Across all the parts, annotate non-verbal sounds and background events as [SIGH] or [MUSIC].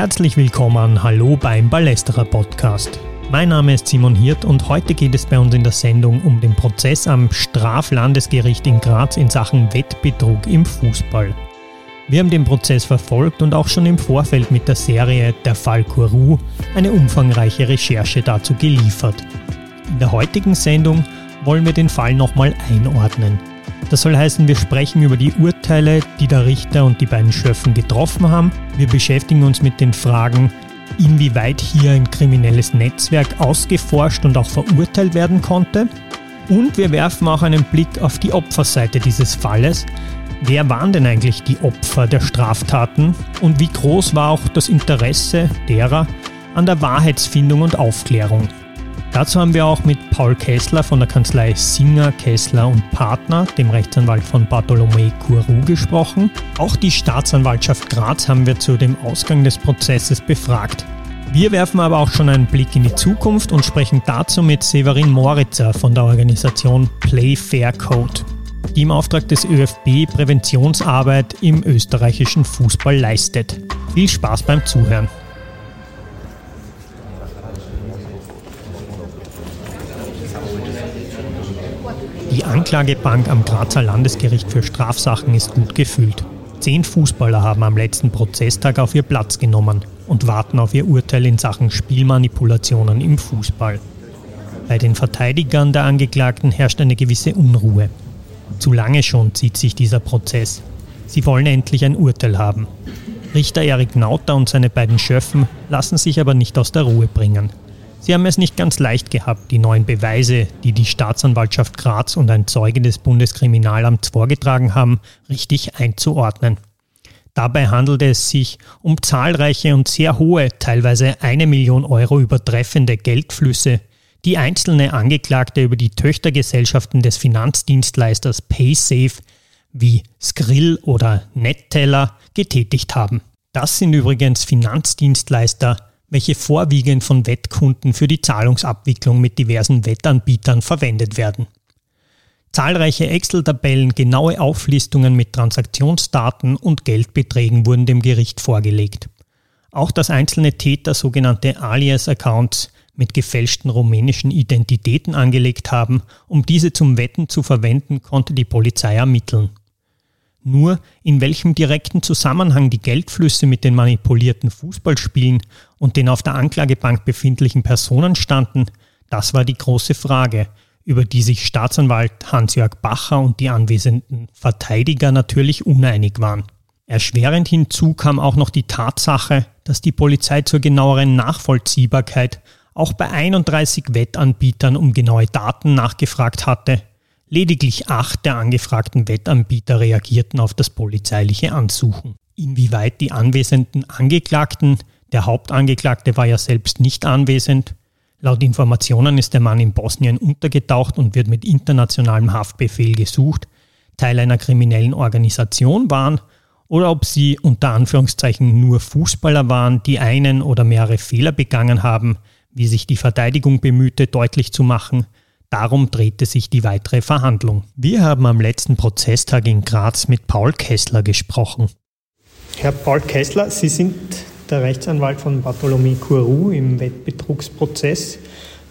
Herzlich willkommen, hallo beim Ballesterer Podcast. Mein Name ist Simon Hirt und heute geht es bei uns in der Sendung um den Prozess am Straflandesgericht in Graz in Sachen Wettbetrug im Fußball. Wir haben den Prozess verfolgt und auch schon im Vorfeld mit der Serie Der Fall Kourou eine umfangreiche Recherche dazu geliefert. In der heutigen Sendung wollen wir den Fall nochmal einordnen. Das soll heißen, wir sprechen über die Urteile, die der Richter und die beiden Schöffen getroffen haben. Wir beschäftigen uns mit den Fragen, inwieweit hier ein kriminelles Netzwerk ausgeforscht und auch verurteilt werden konnte. Und wir werfen auch einen Blick auf die Opferseite dieses Falles, Wer waren denn eigentlich die Opfer der Straftaten und wie groß war auch das Interesse derer an der Wahrheitsfindung und Aufklärung? Dazu haben wir auch mit Paul Kessler von der Kanzlei Singer, Kessler und Partner, dem Rechtsanwalt von Bartholomä Courou, gesprochen. Auch die Staatsanwaltschaft Graz haben wir zu dem Ausgang des Prozesses befragt. Wir werfen aber auch schon einen Blick in die Zukunft und sprechen dazu mit Severin Moritzer von der Organisation Play Fair Code die im Auftrag des ÖFB Präventionsarbeit im österreichischen Fußball leistet. Viel Spaß beim Zuhören. Die Anklagebank am Grazer Landesgericht für Strafsachen ist gut gefüllt. Zehn Fußballer haben am letzten Prozesstag auf ihr Platz genommen und warten auf ihr Urteil in Sachen Spielmanipulationen im Fußball. Bei den Verteidigern der Angeklagten herrscht eine gewisse Unruhe. Zu lange schon zieht sich dieser Prozess. Sie wollen endlich ein Urteil haben. Richter Erik Nauter und seine beiden Schöffen lassen sich aber nicht aus der Ruhe bringen. Sie haben es nicht ganz leicht gehabt, die neuen Beweise, die die Staatsanwaltschaft Graz und ein Zeuge des Bundeskriminalamts vorgetragen haben, richtig einzuordnen. Dabei handelte es sich um zahlreiche und sehr hohe, teilweise eine Million Euro übertreffende Geldflüsse, die einzelne Angeklagte über die Töchtergesellschaften des Finanzdienstleisters PaySafe wie Skrill oder Netteller getätigt haben. Das sind übrigens Finanzdienstleister, welche vorwiegend von Wettkunden für die Zahlungsabwicklung mit diversen Wettanbietern verwendet werden. Zahlreiche Excel-Tabellen, genaue Auflistungen mit Transaktionsdaten und Geldbeträgen wurden dem Gericht vorgelegt. Auch dass einzelne Täter sogenannte Alias-Accounts mit gefälschten rumänischen Identitäten angelegt haben, um diese zum Wetten zu verwenden, konnte die Polizei ermitteln. Nur in welchem direkten Zusammenhang die Geldflüsse mit den manipulierten Fußballspielen und den auf der Anklagebank befindlichen Personen standen, das war die große Frage, über die sich Staatsanwalt Hans-Jörg Bacher und die anwesenden Verteidiger natürlich uneinig waren. Erschwerend hinzu kam auch noch die Tatsache, dass die Polizei zur genaueren Nachvollziehbarkeit auch bei 31 Wettanbietern um genaue Daten nachgefragt hatte. Lediglich acht der angefragten Wettanbieter reagierten auf das polizeiliche Ansuchen. Inwieweit die anwesenden Angeklagten, der Hauptangeklagte war ja selbst nicht anwesend, laut Informationen ist der Mann in Bosnien untergetaucht und wird mit internationalem Haftbefehl gesucht, Teil einer kriminellen Organisation waren oder ob sie unter Anführungszeichen nur Fußballer waren, die einen oder mehrere Fehler begangen haben, wie sich die Verteidigung bemühte, deutlich zu machen. Darum drehte sich die weitere Verhandlung. Wir haben am letzten Prozesstag in Graz mit Paul Kessler gesprochen. Herr Paul Kessler, Sie sind der Rechtsanwalt von Bartholomew Courou im Wettbetrugsprozess.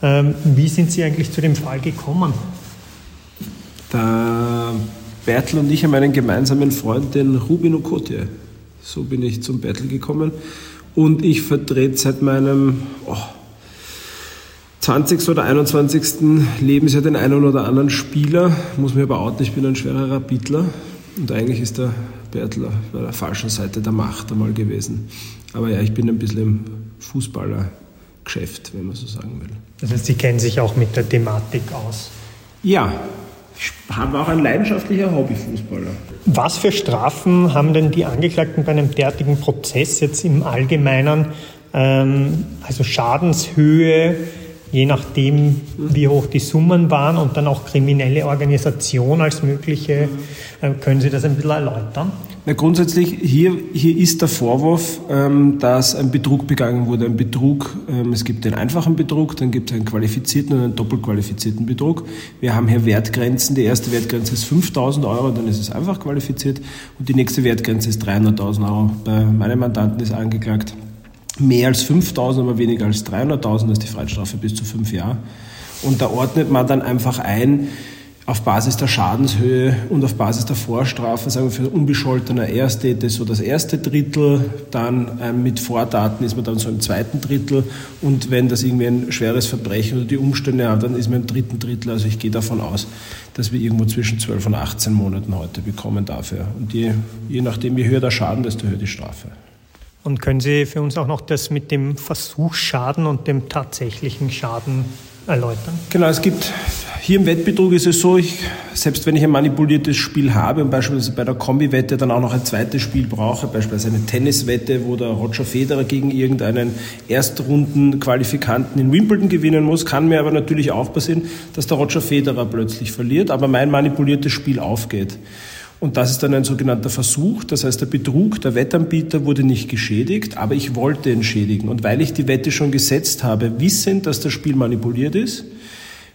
Ähm, wie sind Sie eigentlich zu dem Fall gekommen? Der Bertel und ich haben einen gemeinsamen Freund, den Rubin Okotie. So bin ich zum Bertel gekommen. Und ich vertrete seit meinem oh, 20. oder 21. Lebensjahr den einen oder anderen Spieler, muss mir aber outen, ich bin ein schwerer Rapidler und eigentlich ist der Bertler bei der falschen Seite der Macht einmal gewesen. Aber ja, ich bin ein bisschen im Fußballergeschäft, wenn man so sagen will. Das heißt, Sie kennen sich auch mit der Thematik aus? Ja, ich habe auch ein leidenschaftlicher Hobbyfußballer. Was für Strafen haben denn die Angeklagten bei einem derartigen Prozess jetzt im Allgemeinen, ähm, also Schadenshöhe, je nachdem, wie hoch die Summen waren und dann auch kriminelle Organisation als mögliche. Äh, können Sie das ein bisschen erläutern? Na, grundsätzlich, hier, hier ist der Vorwurf, ähm, dass ein Betrug begangen wurde. Ein Betrug, ähm, es gibt den einfachen Betrug, dann gibt es einen qualifizierten und einen doppelqualifizierten Betrug. Wir haben hier Wertgrenzen. Die erste Wertgrenze ist 5000 Euro, dann ist es einfach qualifiziert. Und die nächste Wertgrenze ist 300.000 Euro. Bei meinem Mandanten ist angeklagt mehr als 5.000, aber weniger als 300.000, das ist die Freiheitsstrafe bis zu fünf Jahre. Und da ordnet man dann einfach ein, auf Basis der Schadenshöhe und auf Basis der Vorstrafe, sagen wir für unbescholtener Ersttäter so das erste Drittel, dann ähm, mit Vordaten ist man dann so im zweiten Drittel und wenn das irgendwie ein schweres Verbrechen oder die Umstände haben, dann ist man im dritten Drittel. Also ich gehe davon aus, dass wir irgendwo zwischen 12 und 18 Monaten heute bekommen dafür. Und je, je nachdem, wie höher der Schaden, desto höher die Strafe. Und können Sie für uns auch noch das mit dem Versuchsschaden und dem tatsächlichen Schaden erläutern? Genau, es gibt hier im Wettbetrug ist es so, ich, selbst wenn ich ein manipuliertes Spiel habe und beispielsweise bei der Kombi-Wette dann auch noch ein zweites Spiel brauche, beispielsweise eine Tenniswette, wo der Roger Federer gegen irgendeinen Erstrunden-Qualifikanten in Wimbledon gewinnen muss, kann mir aber natürlich auch passieren, dass der Roger Federer plötzlich verliert, aber mein manipuliertes Spiel aufgeht. Und das ist dann ein sogenannter Versuch. Das heißt, der Betrug, der Wettanbieter wurde nicht geschädigt, aber ich wollte entschädigen. Und weil ich die Wette schon gesetzt habe, wissend, dass das Spiel manipuliert ist,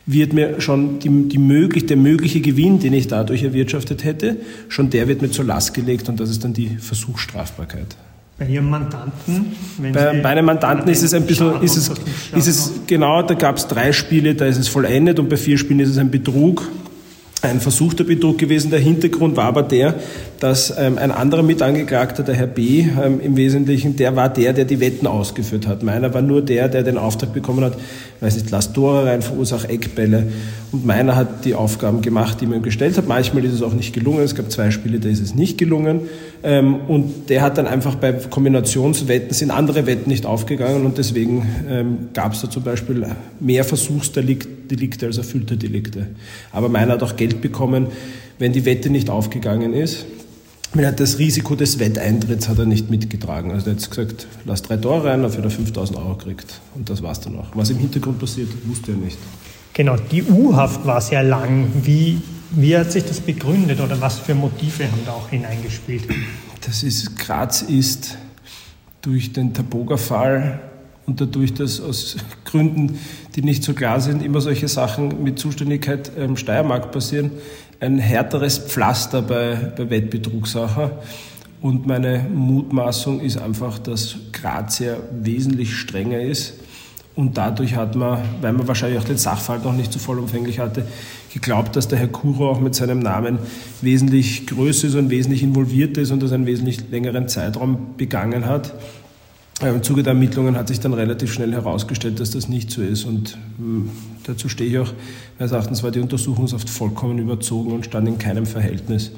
wird mir schon die, die möglich, der mögliche Gewinn, den ich dadurch erwirtschaftet hätte, schon der wird mir zur Last gelegt und das ist dann die Versuchsstrafbarkeit. Bei Ihrem Mandanten? bei meinem Mandanten ist es ein bisschen, ist es, ist es genau, da gab es drei Spiele, da ist es vollendet und bei vier Spielen ist es ein Betrug ein versuchter Betrug gewesen. Der Hintergrund war aber der, dass ähm, ein anderer Mitangeklagter, der Herr B., ähm, im Wesentlichen, der war der, der die Wetten ausgeführt hat. Meiner war nur der, der den Auftrag bekommen hat, weiß nicht, lass Tore rein, verursach Eckbälle. Und meiner hat die Aufgaben gemacht, die man ihm gestellt hat. Manchmal ist es auch nicht gelungen. Es gab zwei Spiele, da ist es nicht gelungen. Ähm, und der hat dann einfach bei Kombinationswetten sind andere Wetten nicht aufgegangen und deswegen ähm, gab es da zum Beispiel mehr Versuchsdelikte als erfüllte Delikte. Aber meiner hat auch Geld bekommen, wenn die Wette nicht aufgegangen ist. Er hat das Risiko des Wetteintritts hat er nicht mitgetragen. Also er hat gesagt, lass drei Tore rein, dafür er 5000 Euro kriegt. Und das war's dann auch. Was im Hintergrund passiert, wusste er nicht. Genau, die U-Haft war sehr lang. Wie, wie hat sich das begründet oder was für Motive haben da auch hineingespielt? Das ist, Graz ist durch den Taboga-Fall und dadurch, dass aus Gründen, die nicht so klar sind, immer solche Sachen mit Zuständigkeit ähm, Steiermark passieren, ein härteres Pflaster bei, bei Wettbetrugssachen. Und meine Mutmaßung ist einfach, dass Graz ja wesentlich strenger ist. Und dadurch hat man, weil man wahrscheinlich auch den Sachverhalt noch nicht so vollumfänglich hatte, geglaubt, dass der Herr Kuro auch mit seinem Namen wesentlich größer ist und wesentlich involviert ist und das einen wesentlich längeren Zeitraum begangen hat. Im Zuge der Ermittlungen hat sich dann relativ schnell herausgestellt, dass das nicht so ist. Und hm, dazu stehe ich auch, meines Erachtens war die Untersuchungshaft vollkommen überzogen und stand in keinem Verhältnis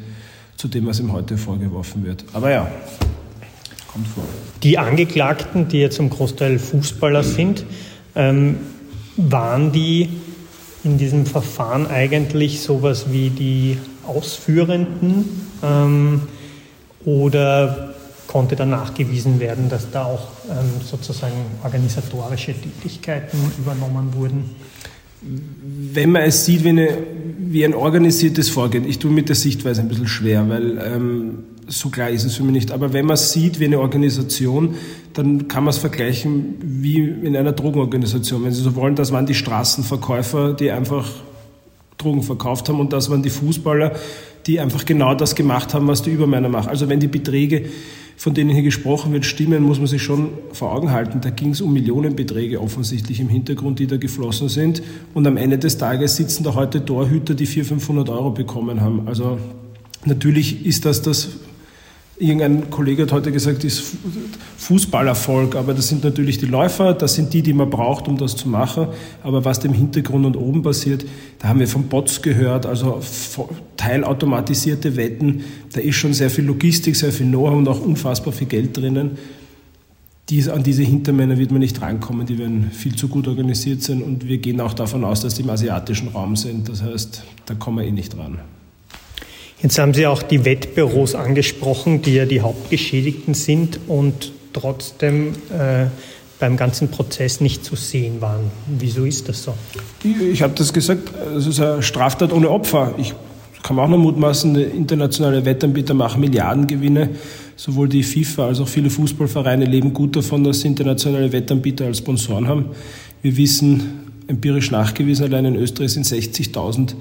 zu dem, was ihm heute vorgeworfen wird. Aber ja, kommt vor. Die Angeklagten, die ja zum Großteil Fußballer sind, ähm, waren die in diesem Verfahren eigentlich sowas wie die Ausführenden ähm, oder konnte dann nachgewiesen werden, dass da auch ähm, sozusagen organisatorische Tätigkeiten übernommen wurden? Wenn man es sieht wie, eine, wie ein organisiertes Vorgehen, ich tue mit der Sichtweise ein bisschen schwer, weil ähm, so klar ist es für mich nicht, aber wenn man es sieht wie eine Organisation, dann kann man es vergleichen wie in einer Drogenorganisation. Wenn Sie so wollen, das waren die Straßenverkäufer, die einfach Drogen verkauft haben und das waren die Fußballer, die einfach genau das gemacht haben, was die Übermänner machen. Also wenn die Beträge von denen hier gesprochen wird, stimmen, muss man sich schon vor Augen halten. Da ging es um Millionenbeträge offensichtlich im Hintergrund, die da geflossen sind. Und am Ende des Tages sitzen da heute Torhüter, die 400, 500 Euro bekommen haben. Also natürlich ist das das Irgendein Kollege hat heute gesagt, ist Fußballerfolg, aber das sind natürlich die Läufer, das sind die, die man braucht, um das zu machen. Aber was dem Hintergrund und oben passiert, da haben wir von Bots gehört, also teilautomatisierte Wetten, da ist schon sehr viel Logistik, sehr viel Know-how und auch unfassbar viel Geld drinnen. Dies, an diese Hintermänner wird man nicht rankommen, die werden viel zu gut organisiert sein und wir gehen auch davon aus, dass die im asiatischen Raum sind. Das heißt, da kommen wir eh nicht ran. Jetzt haben Sie auch die Wettbüros angesprochen, die ja die Hauptgeschädigten sind und trotzdem äh, beim ganzen Prozess nicht zu sehen waren. Wieso ist das so? Ich, ich habe das gesagt, es ist eine Straftat ohne Opfer. Ich kann auch noch mutmaßen, internationale Wettanbieter machen Milliardengewinne. Sowohl die FIFA als auch viele Fußballvereine leben gut davon, dass sie internationale Wettanbieter als Sponsoren haben. Wir wissen, empirisch nachgewiesen, allein in Österreich sind 60.000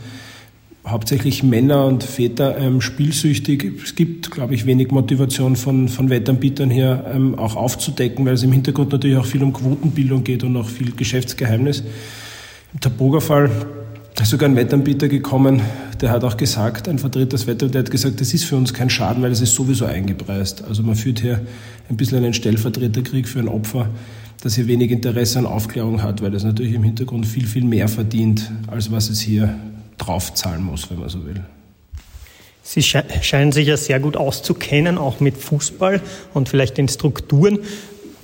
hauptsächlich Männer und Väter ähm, spielsüchtig. Es gibt, glaube ich, wenig Motivation von, von Wettanbietern hier ähm, auch aufzudecken, weil es im Hintergrund natürlich auch viel um Quotenbildung geht und auch viel Geschäftsgeheimnis. Im Taboga-Fall ist sogar ein Wettanbieter gekommen, der hat auch gesagt, ein Vertreter des der hat gesagt, das ist für uns kein Schaden, weil es ist sowieso eingepreist. Also man führt hier ein bisschen einen Stellvertreterkrieg für ein Opfer, das hier wenig Interesse an Aufklärung hat, weil es natürlich im Hintergrund viel, viel mehr verdient, als was es hier draufzahlen muss, wenn man so will. Sie scheinen sich ja sehr gut auszukennen, auch mit Fußball und vielleicht den Strukturen.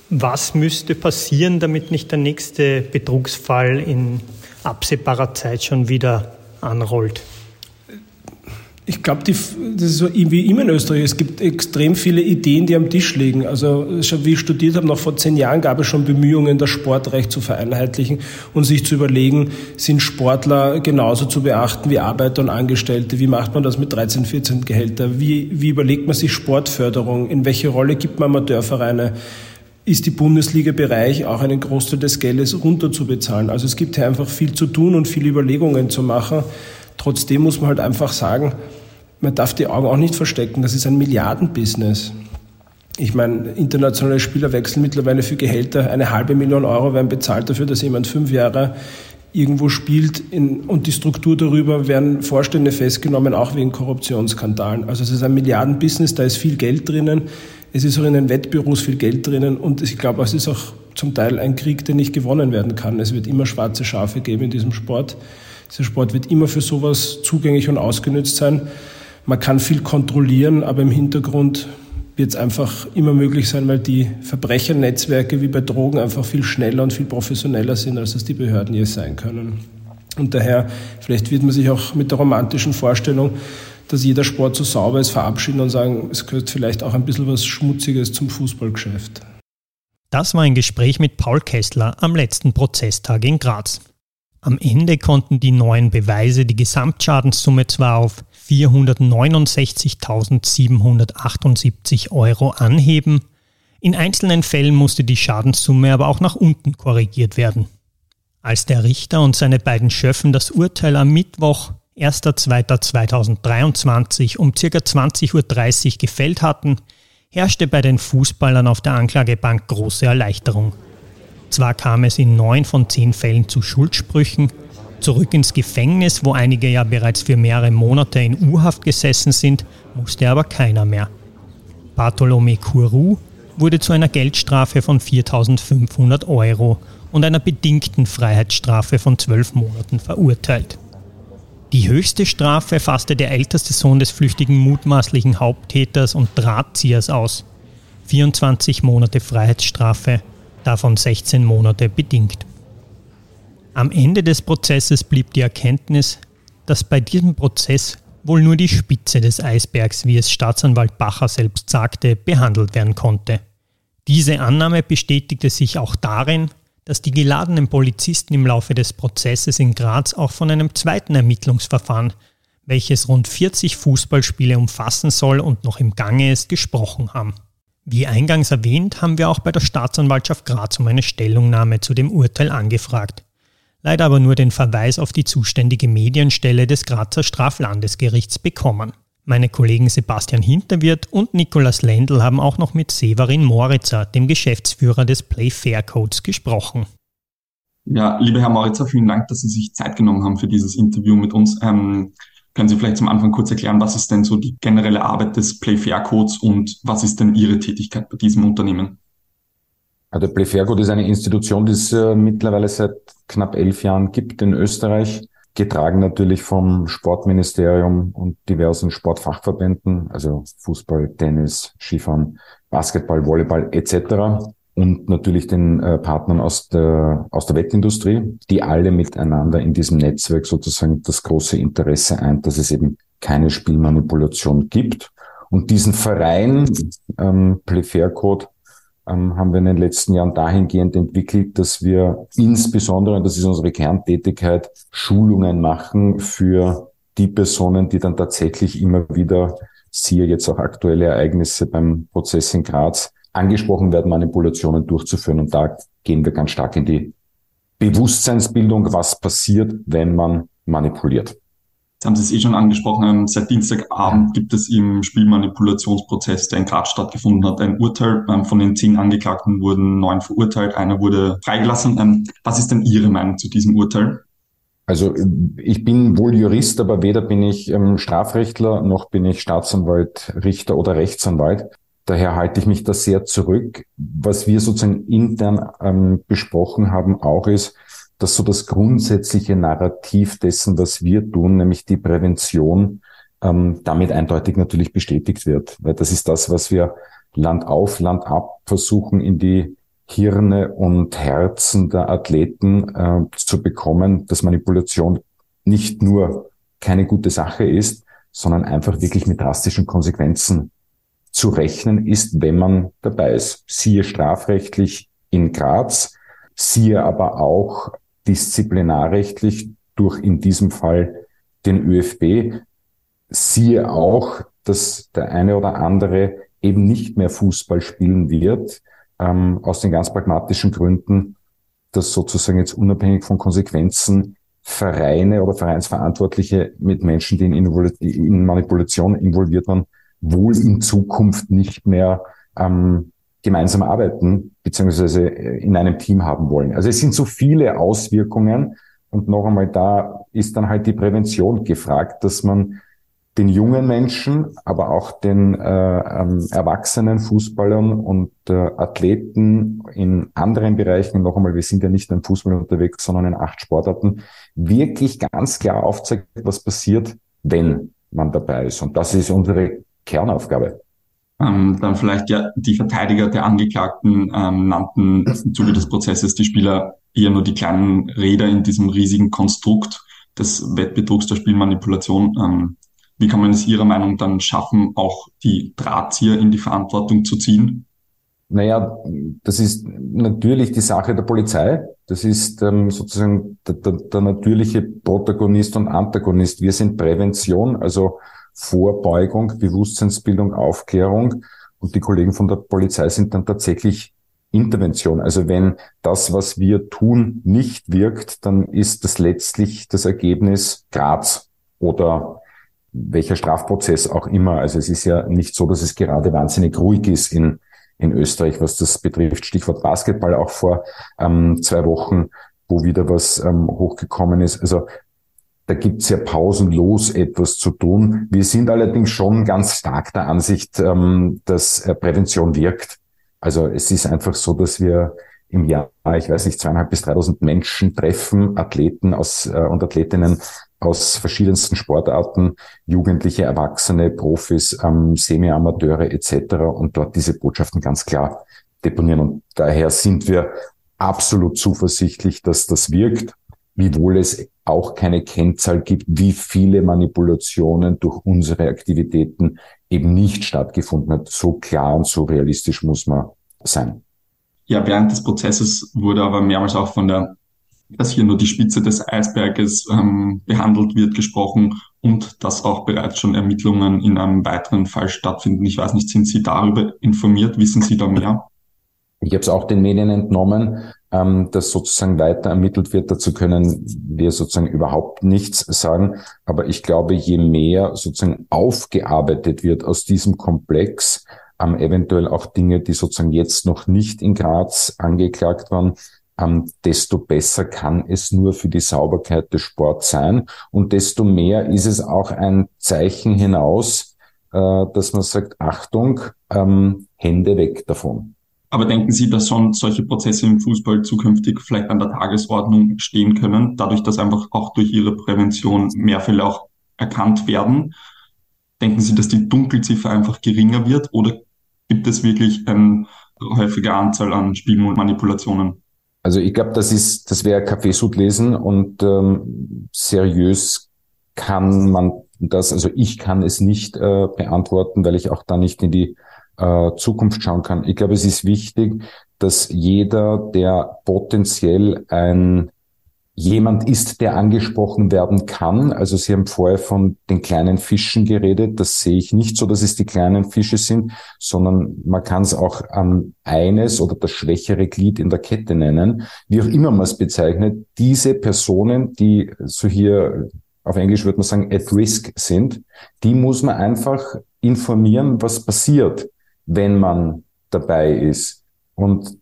Was müsste passieren, damit nicht der nächste Betrugsfall in absehbarer Zeit schon wieder anrollt? Ich glaube, das ist so wie immer in Österreich. Es gibt extrem viele Ideen, die am Tisch liegen. Also wie ich studiert habe, noch vor zehn Jahren gab es schon Bemühungen, das Sportrecht zu vereinheitlichen und sich zu überlegen, sind Sportler genauso zu beachten wie Arbeiter und Angestellte? Wie macht man das mit 13, 14 Gehälter? Wie, wie überlegt man sich Sportförderung? In welche Rolle gibt man Amateurvereine? ist die Bundesliga Bereich auch einen Großteil des Geldes runterzubezahlen. Also es gibt hier einfach viel zu tun und viele Überlegungen zu machen. Trotzdem muss man halt einfach sagen, man darf die Augen auch nicht verstecken. Das ist ein Milliardenbusiness. Ich meine, internationale Spieler wechseln mittlerweile für Gehälter. Eine halbe Million Euro werden bezahlt dafür, dass jemand fünf Jahre irgendwo spielt in, und die Struktur darüber werden Vorstände festgenommen, auch wegen Korruptionsskandalen. Also es ist ein Milliardenbusiness, da ist viel Geld drinnen. Es ist auch in den Wettbüros viel Geld drinnen und ich glaube, es ist auch zum Teil ein Krieg, der nicht gewonnen werden kann. Es wird immer schwarze Schafe geben in diesem Sport. Dieser Sport wird immer für sowas zugänglich und ausgenützt sein. Man kann viel kontrollieren, aber im Hintergrund wird es einfach immer möglich sein, weil die Verbrechernetzwerke wie bei Drogen einfach viel schneller und viel professioneller sind, als es die Behörden je sein können. Und daher, vielleicht wird man sich auch mit der romantischen Vorstellung, dass jeder Sport so sauber ist, verabschieden und sagen, es gehört vielleicht auch ein bisschen was Schmutziges zum Fußballgeschäft. Das war ein Gespräch mit Paul Kessler am letzten Prozesstag in Graz. Am Ende konnten die neuen Beweise die Gesamtschadenssumme zwar auf 469.778 Euro anheben, in einzelnen Fällen musste die Schadenssumme aber auch nach unten korrigiert werden. Als der Richter und seine beiden Schöffen das Urteil am Mittwoch, 1.2.2023 um ca. 20.30 Uhr gefällt hatten, herrschte bei den Fußballern auf der Anklagebank große Erleichterung. Zwar kam es in neun von zehn Fällen zu Schuldsprüchen, zurück ins Gefängnis, wo einige ja bereits für mehrere Monate in U-Haft gesessen sind, musste aber keiner mehr. Bartolome Kourou wurde zu einer Geldstrafe von 4.500 Euro und einer bedingten Freiheitsstrafe von zwölf Monaten verurteilt. Die höchste Strafe fasste der älteste Sohn des flüchtigen mutmaßlichen Haupttäters und Drahtziehers aus. 24 Monate Freiheitsstrafe davon 16 Monate bedingt. Am Ende des Prozesses blieb die Erkenntnis, dass bei diesem Prozess wohl nur die Spitze des Eisbergs, wie es Staatsanwalt Bacher selbst sagte, behandelt werden konnte. Diese Annahme bestätigte sich auch darin, dass die geladenen Polizisten im Laufe des Prozesses in Graz auch von einem zweiten Ermittlungsverfahren, welches rund 40 Fußballspiele umfassen soll und noch im Gange ist, gesprochen haben. Wie eingangs erwähnt, haben wir auch bei der Staatsanwaltschaft Graz um eine Stellungnahme zu dem Urteil angefragt. Leider aber nur den Verweis auf die zuständige Medienstelle des Grazer Straflandesgerichts bekommen. Meine Kollegen Sebastian Hinterwirt und Nikolaus Lendl haben auch noch mit Severin Moritzer, dem Geschäftsführer des Play Fair Codes, gesprochen. Ja, lieber Herr Moritzer, vielen Dank, dass Sie sich Zeit genommen haben für dieses Interview mit uns. Ähm, können Sie vielleicht zum Anfang kurz erklären, was ist denn so die generelle Arbeit des Playfair Codes und was ist denn Ihre Tätigkeit bei diesem Unternehmen? der Playfair Code ist eine Institution, die es äh, mittlerweile seit knapp elf Jahren gibt in Österreich, getragen natürlich vom Sportministerium und diversen Sportfachverbänden, also Fußball, Tennis, Skifahren, Basketball, Volleyball etc und natürlich den äh, Partnern aus der, aus der Wettindustrie, die alle miteinander in diesem Netzwerk sozusagen das große Interesse ein, dass es eben keine Spielmanipulation gibt. Und diesen Verein, ähm, Playfair Code, ähm, haben wir in den letzten Jahren dahingehend entwickelt, dass wir insbesondere, und das ist unsere Kerntätigkeit, Schulungen machen für die Personen, die dann tatsächlich immer wieder, siehe jetzt auch aktuelle Ereignisse beim Prozess in Graz, angesprochen werden, Manipulationen durchzuführen. Und da gehen wir ganz stark in die Bewusstseinsbildung, was passiert, wenn man manipuliert. Jetzt haben Sie es eh schon angesprochen, seit Dienstagabend gibt es im Spielmanipulationsprozess, der in Graz stattgefunden hat, ein Urteil. Ähm, von den zehn Angeklagten wurden neun verurteilt, einer wurde freigelassen. Ähm, was ist denn Ihre Meinung zu diesem Urteil? Also ich bin wohl Jurist, aber weder bin ich ähm, Strafrechtler noch bin ich Staatsanwalt, Richter oder Rechtsanwalt. Daher halte ich mich da sehr zurück. Was wir sozusagen intern ähm, besprochen haben, auch ist, dass so das grundsätzliche Narrativ dessen, was wir tun, nämlich die Prävention, ähm, damit eindeutig natürlich bestätigt wird. Weil das ist das, was wir Land auf, Land ab versuchen in die Hirne und Herzen der Athleten äh, zu bekommen, dass Manipulation nicht nur keine gute Sache ist, sondern einfach wirklich mit drastischen Konsequenzen zu rechnen ist, wenn man dabei ist. Siehe strafrechtlich in Graz, siehe aber auch disziplinarrechtlich durch in diesem Fall den ÖFB. Siehe auch, dass der eine oder andere eben nicht mehr Fußball spielen wird, ähm, aus den ganz pragmatischen Gründen, dass sozusagen jetzt unabhängig von Konsequenzen Vereine oder Vereinsverantwortliche mit Menschen, die in, in Manipulation involviert waren, wohl in Zukunft nicht mehr ähm, gemeinsam arbeiten beziehungsweise äh, in einem Team haben wollen. Also es sind so viele Auswirkungen und noch einmal da ist dann halt die Prävention gefragt, dass man den jungen Menschen, aber auch den äh, ähm, erwachsenen Fußballern und äh, Athleten in anderen Bereichen, noch einmal, wir sind ja nicht im Fußball unterwegs, sondern in acht Sportarten, wirklich ganz klar aufzeigt, was passiert, wenn man dabei ist. Und das ist unsere Kernaufgabe. Ähm, dann vielleicht ja die Verteidiger der Angeklagten ähm, nannten im Zuge des Prozesses die Spieler eher nur die kleinen Räder in diesem riesigen Konstrukt des Wettbetrugs der Spielmanipulation. Ähm, wie kann man es Ihrer Meinung dann schaffen, auch die Drahtzieher in die Verantwortung zu ziehen? Naja, das ist natürlich die Sache der Polizei. Das ist ähm, sozusagen der, der, der natürliche Protagonist und Antagonist. Wir sind Prävention, also Vorbeugung, Bewusstseinsbildung, Aufklärung. Und die Kollegen von der Polizei sind dann tatsächlich Intervention. Also wenn das, was wir tun, nicht wirkt, dann ist das letztlich das Ergebnis Graz oder welcher Strafprozess auch immer. Also es ist ja nicht so, dass es gerade wahnsinnig ruhig ist in, in Österreich, was das betrifft. Stichwort Basketball auch vor ähm, zwei Wochen, wo wieder was ähm, hochgekommen ist. Also da gibt's ja pausenlos etwas zu tun. Wir sind allerdings schon ganz stark der Ansicht, ähm, dass äh, Prävention wirkt. Also es ist einfach so, dass wir im Jahr, ich weiß nicht, zweieinhalb bis dreitausend Menschen treffen, Athleten aus, äh, und Athletinnen aus verschiedensten Sportarten, Jugendliche, Erwachsene, Profis, ähm, Semi-Amateure etc. und dort diese Botschaften ganz klar deponieren. Und daher sind wir absolut zuversichtlich, dass das wirkt wiewohl es auch keine Kennzahl gibt, wie viele Manipulationen durch unsere Aktivitäten eben nicht stattgefunden hat. So klar und so realistisch muss man sein. Ja, während des Prozesses wurde aber mehrmals auch von der, dass hier nur die Spitze des Eisberges ähm, behandelt wird, gesprochen und dass auch bereits schon Ermittlungen in einem weiteren Fall stattfinden. Ich weiß nicht, sind Sie darüber informiert? Wissen Sie da mehr? Ich habe es auch den Medien entnommen ähm, dass sozusagen weiter ermittelt wird. Dazu können wir sozusagen überhaupt nichts sagen. Aber ich glaube, je mehr sozusagen aufgearbeitet wird aus diesem Komplex, ähm, eventuell auch Dinge, die sozusagen jetzt noch nicht in Graz angeklagt waren, ähm, desto besser kann es nur für die Sauberkeit des Sports sein. Und desto mehr ist es auch ein Zeichen hinaus, äh, dass man sagt, Achtung, ähm, Hände weg davon. Aber denken Sie, dass schon solche Prozesse im Fußball zukünftig vielleicht an der Tagesordnung stehen können, dadurch, dass einfach auch durch Ihre Prävention mehr Fälle auch erkannt werden? Denken Sie, dass die Dunkelziffer einfach geringer wird oder gibt es wirklich eine häufige Anzahl an Spielmanipulationen? Also ich glaube, das ist, das wäre Kaffeesud lesen und ähm, seriös kann man das, also ich kann es nicht äh, beantworten, weil ich auch da nicht in die äh, Zukunft schauen kann. Ich glaube, es ist wichtig, dass jeder, der potenziell ein jemand ist, der angesprochen werden kann. Also Sie haben vorher von den kleinen Fischen geredet. Das sehe ich nicht so, dass es die kleinen Fische sind, sondern man kann es auch an eines oder das schwächere Glied in der Kette nennen. Wie auch immer man es bezeichnet, diese Personen, die so hier auf Englisch würde man sagen, at risk sind, die muss man einfach informieren, was passiert, wenn man dabei ist. Und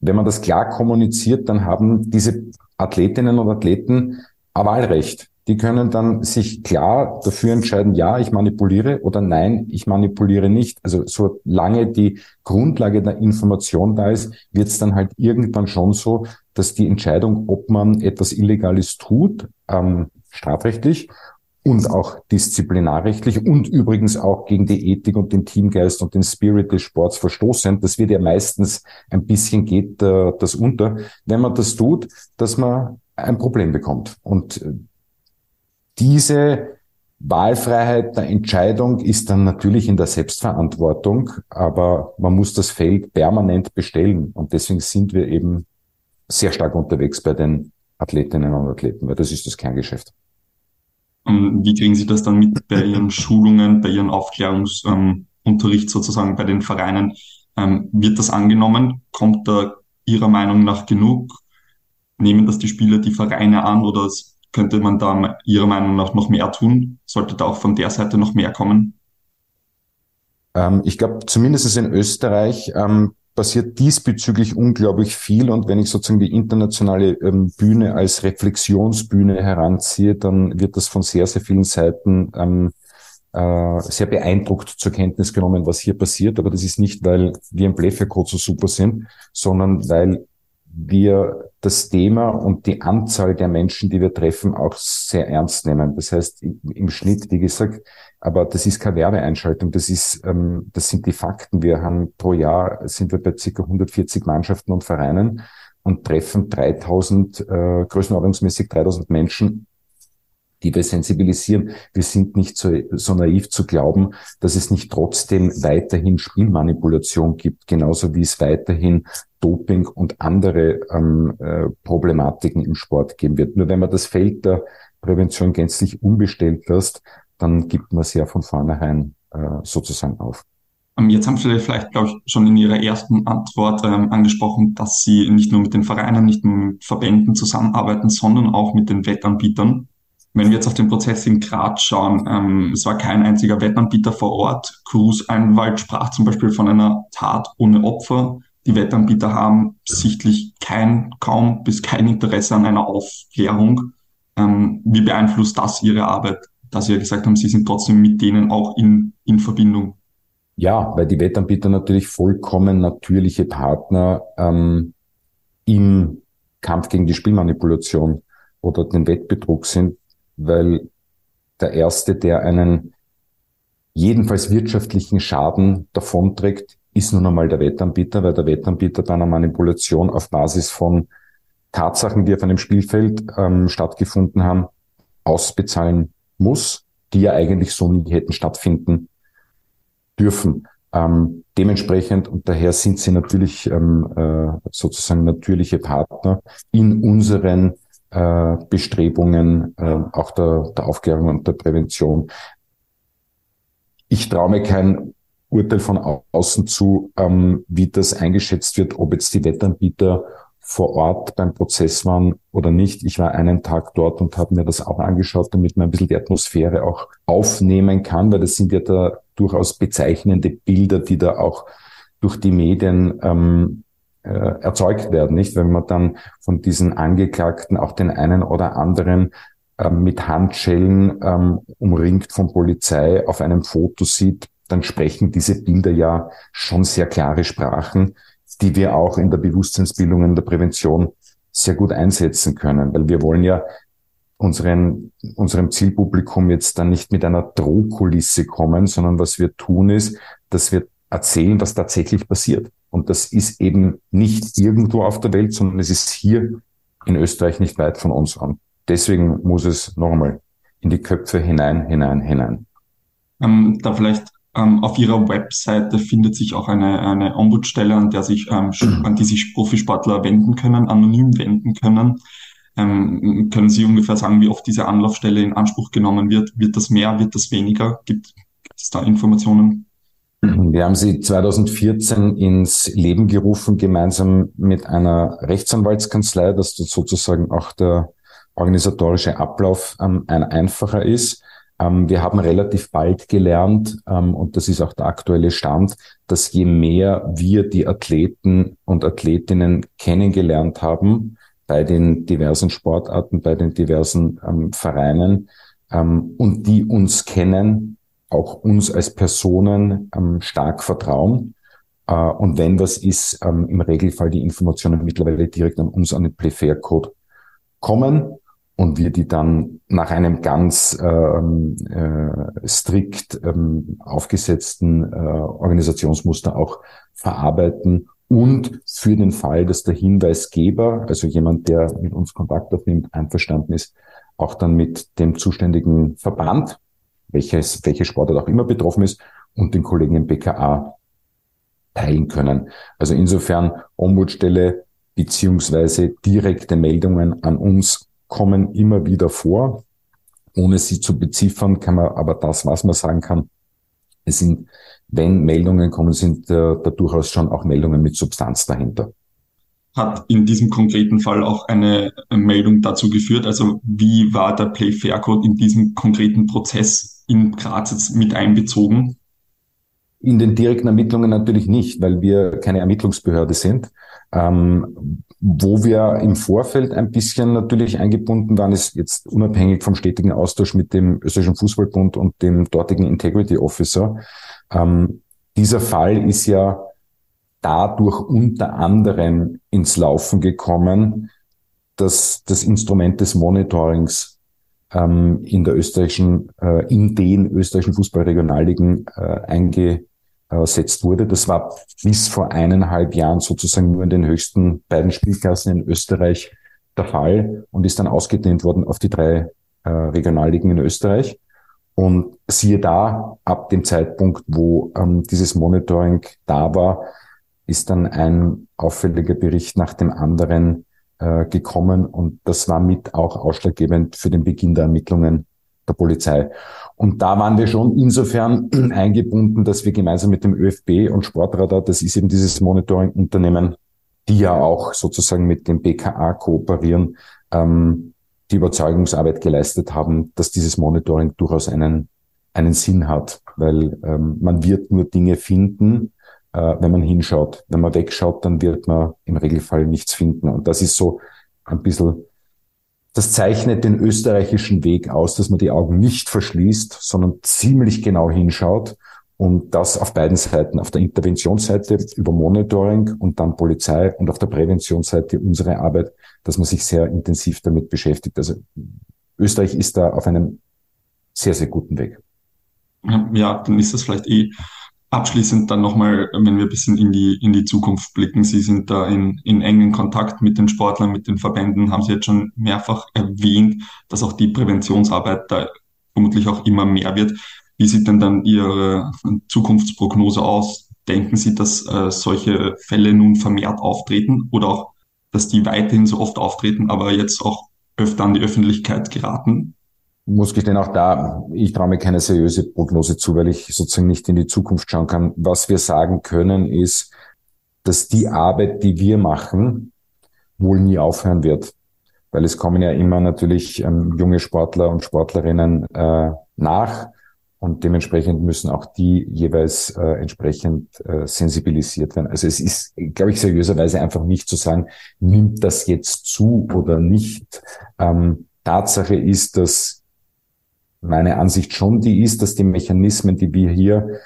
wenn man das klar kommuniziert, dann haben diese Athletinnen und Athleten ein Wahlrecht. Die können dann sich klar dafür entscheiden, ja, ich manipuliere oder nein, ich manipuliere nicht. Also solange die Grundlage der Information da ist, wird es dann halt irgendwann schon so, dass die Entscheidung, ob man etwas Illegales tut, ähm, strafrechtlich und auch disziplinarrechtlich und übrigens auch gegen die Ethik und den Teamgeist und den Spirit des Sports verstoßen. Das wird ja meistens ein bisschen geht äh, das unter, wenn man das tut, dass man ein Problem bekommt. Und äh, diese Wahlfreiheit der Entscheidung ist dann natürlich in der Selbstverantwortung, aber man muss das Feld permanent bestellen. Und deswegen sind wir eben sehr stark unterwegs bei den Athletinnen und Athleten, weil das ist das Kerngeschäft. Und wie kriegen Sie das dann mit bei Ihren Schulungen, bei Ihrem Aufklärungsunterricht ähm, sozusagen bei den Vereinen? Ähm, wird das angenommen? Kommt da Ihrer Meinung nach genug? Nehmen das die Spieler die Vereine an oder könnte man da Ihrer Meinung nach noch mehr tun? Sollte da auch von der Seite noch mehr kommen? Ähm, ich glaube, zumindest in Österreich ähm, passiert diesbezüglich unglaublich viel. Und wenn ich sozusagen die internationale ähm, Bühne als Reflexionsbühne heranziehe, dann wird das von sehr, sehr vielen Seiten ähm, äh, sehr beeindruckt zur Kenntnis genommen, was hier passiert. Aber das ist nicht, weil wir im Playfair-Code so super sind, sondern weil wir das Thema und die Anzahl der Menschen, die wir treffen, auch sehr ernst nehmen. Das heißt, im Schnitt, wie gesagt, aber das ist keine Werbeeinschaltung, das ist, ähm, das sind die Fakten. Wir haben pro Jahr sind wir bei ca. 140 Mannschaften und Vereinen und treffen 3000, äh, größenordnungsmäßig 3000 Menschen die wir sensibilisieren. Wir sind nicht so, so naiv zu glauben, dass es nicht trotzdem weiterhin Spielmanipulation gibt, genauso wie es weiterhin Doping und andere ähm, äh, Problematiken im Sport geben wird. Nur wenn man das Feld der Prävention gänzlich umbestellt lässt, dann gibt man es ja von vornherein äh, sozusagen auf. Ähm, jetzt haben Sie vielleicht, glaube ich, schon in Ihrer ersten Antwort ähm, angesprochen, dass Sie nicht nur mit den Vereinen, nicht nur mit Verbänden zusammenarbeiten, sondern auch mit den Wettanbietern. Wenn wir jetzt auf den Prozess in Graz schauen, ähm, es war kein einziger Wettanbieter vor Ort. Cruz Einwald sprach zum Beispiel von einer Tat ohne Opfer. Die Wettanbieter haben sichtlich kein, kaum bis kein Interesse an einer Aufklärung. Ähm, wie beeinflusst das Ihre Arbeit? Dass Sie ja gesagt haben, Sie sind trotzdem mit denen auch in, in Verbindung. Ja, weil die Wettanbieter natürlich vollkommen natürliche Partner ähm, im Kampf gegen die Spielmanipulation oder den Wettbetrug sind weil der Erste, der einen jedenfalls wirtschaftlichen Schaden davonträgt, ist nun einmal der Wettanbieter, weil der Wettanbieter bei einer Manipulation auf Basis von Tatsachen, die auf einem Spielfeld ähm, stattgefunden haben, ausbezahlen muss, die ja eigentlich so nie hätten stattfinden dürfen. Ähm, dementsprechend und daher sind sie natürlich ähm, äh, sozusagen natürliche Partner in unseren äh, Bestrebungen äh, auch der, der Aufklärung und der Prävention. Ich traue mir kein Urteil von außen zu, ähm, wie das eingeschätzt wird, ob jetzt die Wettanbieter vor Ort beim Prozess waren oder nicht. Ich war einen Tag dort und habe mir das auch angeschaut, damit man ein bisschen die Atmosphäre auch aufnehmen kann, weil das sind ja da durchaus bezeichnende Bilder, die da auch durch die Medien ähm, äh, erzeugt werden, nicht? Wenn man dann von diesen Angeklagten auch den einen oder anderen ähm, mit Handschellen ähm, umringt von Polizei auf einem Foto sieht, dann sprechen diese Bilder ja schon sehr klare Sprachen, die wir auch in der Bewusstseinsbildung, in der Prävention sehr gut einsetzen können, weil wir wollen ja unseren, unserem Zielpublikum jetzt dann nicht mit einer Drohkulisse kommen, sondern was wir tun ist, dass wir erzählen, was tatsächlich passiert. Und das ist eben nicht irgendwo auf der Welt, sondern es ist hier in Österreich nicht weit von uns an. Deswegen muss es nochmal in die Köpfe hinein, hinein, hinein. Ähm, da vielleicht ähm, auf Ihrer Webseite findet sich auch eine, eine Ombudsstelle, an der sich, ähm, an die sich Profisportler wenden können, anonym wenden können. Ähm, können Sie ungefähr sagen, wie oft diese Anlaufstelle in Anspruch genommen wird? Wird das mehr, wird das weniger? Gibt, gibt es da Informationen? Wir haben sie 2014 ins Leben gerufen, gemeinsam mit einer Rechtsanwaltskanzlei, dass dort sozusagen auch der organisatorische Ablauf ähm, ein einfacher ist. Ähm, wir haben relativ bald gelernt, ähm, und das ist auch der aktuelle Stand, dass je mehr wir die Athleten und Athletinnen kennengelernt haben, bei den diversen Sportarten, bei den diversen ähm, Vereinen und die uns kennen, auch uns als Personen stark vertrauen. Äh, und wenn was ist, im Regelfall die Informationen mittlerweile direkt an uns an den Playfair-Code kommen und wir die dann nach einem ganz ähm, äh, strikt ähm, aufgesetzten äh, Organisationsmuster auch verarbeiten und für den Fall, dass der Hinweisgeber, also jemand, der mit uns Kontakt aufnimmt, einverstanden ist, auch dann mit dem zuständigen Verband, welches, welche Sportart auch immer betroffen ist, und den Kollegen im BKA teilen können. Also insofern Ombudsstelle beziehungsweise direkte Meldungen an uns kommen immer wieder vor. Ohne sie zu beziffern, kann man aber das, was man sagen kann, es sind, wenn Meldungen kommen, sind äh, da durchaus schon auch Meldungen mit Substanz dahinter. Hat in diesem konkreten Fall auch eine Meldung dazu geführt? Also wie war der Play Fair Code in diesem konkreten Prozess in Graz jetzt mit einbezogen? In den direkten Ermittlungen natürlich nicht, weil wir keine Ermittlungsbehörde sind. Ähm, wo wir im Vorfeld ein bisschen natürlich eingebunden waren, ist jetzt unabhängig vom stetigen Austausch mit dem österreichischen Fußballbund und dem dortigen Integrity Officer. Ähm, dieser Fall ist ja dadurch unter anderem ins Laufen gekommen, dass das Instrument des Monitorings ähm, in der österreichischen, äh, in den österreichischen Fußballregionalligen äh, einge ersetzt wurde. Das war bis vor eineinhalb Jahren sozusagen nur in den höchsten beiden Spielklassen in Österreich der Fall und ist dann ausgedehnt worden auf die drei äh, Regionalligen in Österreich. Und siehe da, ab dem Zeitpunkt, wo ähm, dieses Monitoring da war, ist dann ein auffälliger Bericht nach dem anderen äh, gekommen und das war mit auch ausschlaggebend für den Beginn der Ermittlungen der Polizei. Und da waren wir schon insofern [CLEARS THROAT] eingebunden, dass wir gemeinsam mit dem ÖFB und Sportradar, das ist eben dieses Monitoring-Unternehmen, die ja auch sozusagen mit dem BKA kooperieren, ähm, die Überzeugungsarbeit geleistet haben, dass dieses Monitoring durchaus einen, einen Sinn hat, weil ähm, man wird nur Dinge finden, äh, wenn man hinschaut. Wenn man wegschaut, dann wird man im Regelfall nichts finden. Und das ist so ein bisschen das zeichnet den österreichischen Weg aus, dass man die Augen nicht verschließt, sondern ziemlich genau hinschaut und das auf beiden Seiten, auf der Interventionsseite über Monitoring und dann Polizei und auf der Präventionsseite unsere Arbeit, dass man sich sehr intensiv damit beschäftigt. Also Österreich ist da auf einem sehr, sehr guten Weg. Ja, dann ist das vielleicht eh Abschließend dann nochmal, wenn wir ein bisschen in die, in die Zukunft blicken. Sie sind da in, in engen Kontakt mit den Sportlern, mit den Verbänden, haben Sie jetzt schon mehrfach erwähnt, dass auch die Präventionsarbeit da vermutlich auch immer mehr wird. Wie sieht denn dann Ihre Zukunftsprognose aus? Denken Sie, dass äh, solche Fälle nun vermehrt auftreten oder auch, dass die weiterhin so oft auftreten, aber jetzt auch öfter an die Öffentlichkeit geraten? Muss gestehen, auch da, ich traue mir keine seriöse Prognose zu, weil ich sozusagen nicht in die Zukunft schauen kann. Was wir sagen können, ist, dass die Arbeit, die wir machen, wohl nie aufhören wird. Weil es kommen ja immer natürlich ähm, junge Sportler und Sportlerinnen äh, nach und dementsprechend müssen auch die jeweils äh, entsprechend äh, sensibilisiert werden. Also es ist, glaube ich, seriöserweise einfach nicht zu sagen, nimmt das jetzt zu oder nicht. Ähm, Tatsache ist, dass meine Ansicht schon die ist, dass die Mechanismen, die wir hier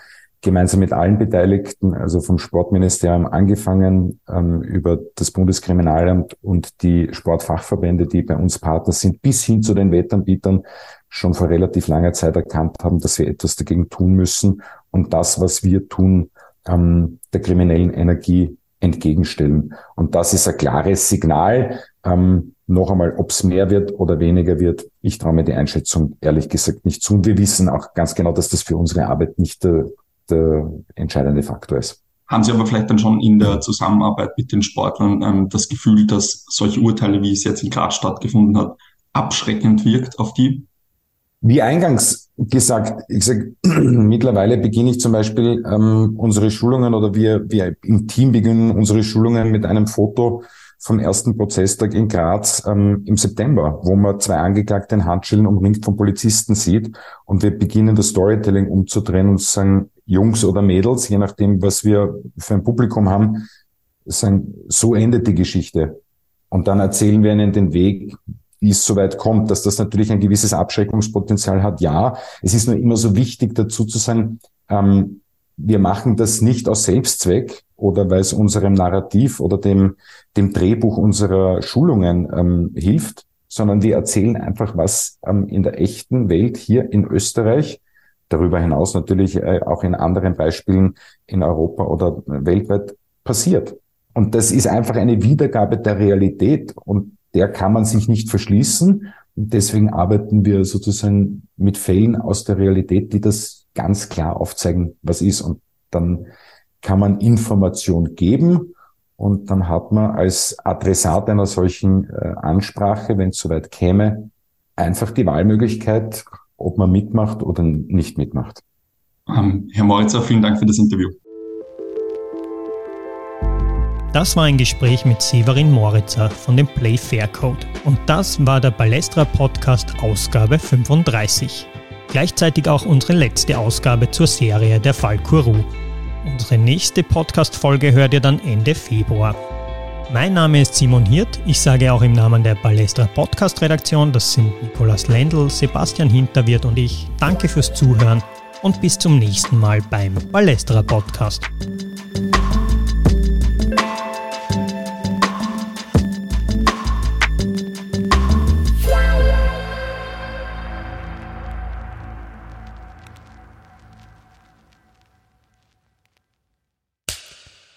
gemeinsam mit allen Beteiligten, also vom Sportministerium angefangen, ähm, über das Bundeskriminalamt und die Sportfachverbände, die bei uns Partner sind, bis hin zu den Wettanbietern schon vor relativ langer Zeit erkannt haben, dass wir etwas dagegen tun müssen und das, was wir tun, ähm, der kriminellen Energie entgegenstellen. Und das ist ein klares Signal. Ähm, noch einmal, ob es mehr wird oder weniger wird, ich traue mir die Einschätzung ehrlich gesagt nicht zu. Und wir wissen auch ganz genau, dass das für unsere Arbeit nicht der, der entscheidende Faktor ist. Haben Sie aber vielleicht dann schon in der Zusammenarbeit mit den Sportlern ähm, das Gefühl, dass solche Urteile, wie es jetzt in Graz stattgefunden hat, abschreckend wirkt auf die? Wie eingangs gesagt, ich sag, [CLEARS THROAT] mittlerweile beginne ich zum Beispiel ähm, unsere Schulungen oder wir, wir im Team beginnen unsere Schulungen mit einem Foto vom ersten Prozesstag in Graz ähm, im September, wo man zwei Angeklagte in Handschellen umringt von Polizisten sieht und wir beginnen das Storytelling umzudrehen und sagen, Jungs oder Mädels, je nachdem, was wir für ein Publikum haben, sagen, so endet die Geschichte. Und dann erzählen wir ihnen den Weg, wie es soweit kommt, dass das natürlich ein gewisses Abschreckungspotenzial hat. Ja, es ist nur immer so wichtig dazu zu sagen, ähm, wir machen das nicht aus Selbstzweck oder weil es unserem Narrativ oder dem, dem Drehbuch unserer Schulungen ähm, hilft, sondern wir erzählen einfach, was ähm, in der echten Welt hier in Österreich, darüber hinaus natürlich äh, auch in anderen Beispielen in Europa oder weltweit passiert. Und das ist einfach eine Wiedergabe der Realität und der kann man sich nicht verschließen. Und deswegen arbeiten wir sozusagen mit Fällen aus der Realität, die das ganz klar aufzeigen, was ist. Und dann kann man Information geben und dann hat man als Adressat einer solchen äh, Ansprache, wenn es soweit käme, einfach die Wahlmöglichkeit, ob man mitmacht oder nicht mitmacht. Ähm, Herr Moritzer, vielen Dank für das Interview. Das war ein Gespräch mit Severin Moritzer von dem Play Fair Code. Und das war der Balestra Podcast Ausgabe 35. Gleichzeitig auch unsere letzte Ausgabe zur Serie Der Fall Kuru. Unsere nächste Podcast-Folge hört ihr dann Ende Februar. Mein Name ist Simon Hirt. Ich sage auch im Namen der Balestra Podcast-Redaktion, das sind Nikolaus Lendl, Sebastian Hinterwirt und ich, danke fürs Zuhören und bis zum nächsten Mal beim Balestra Podcast.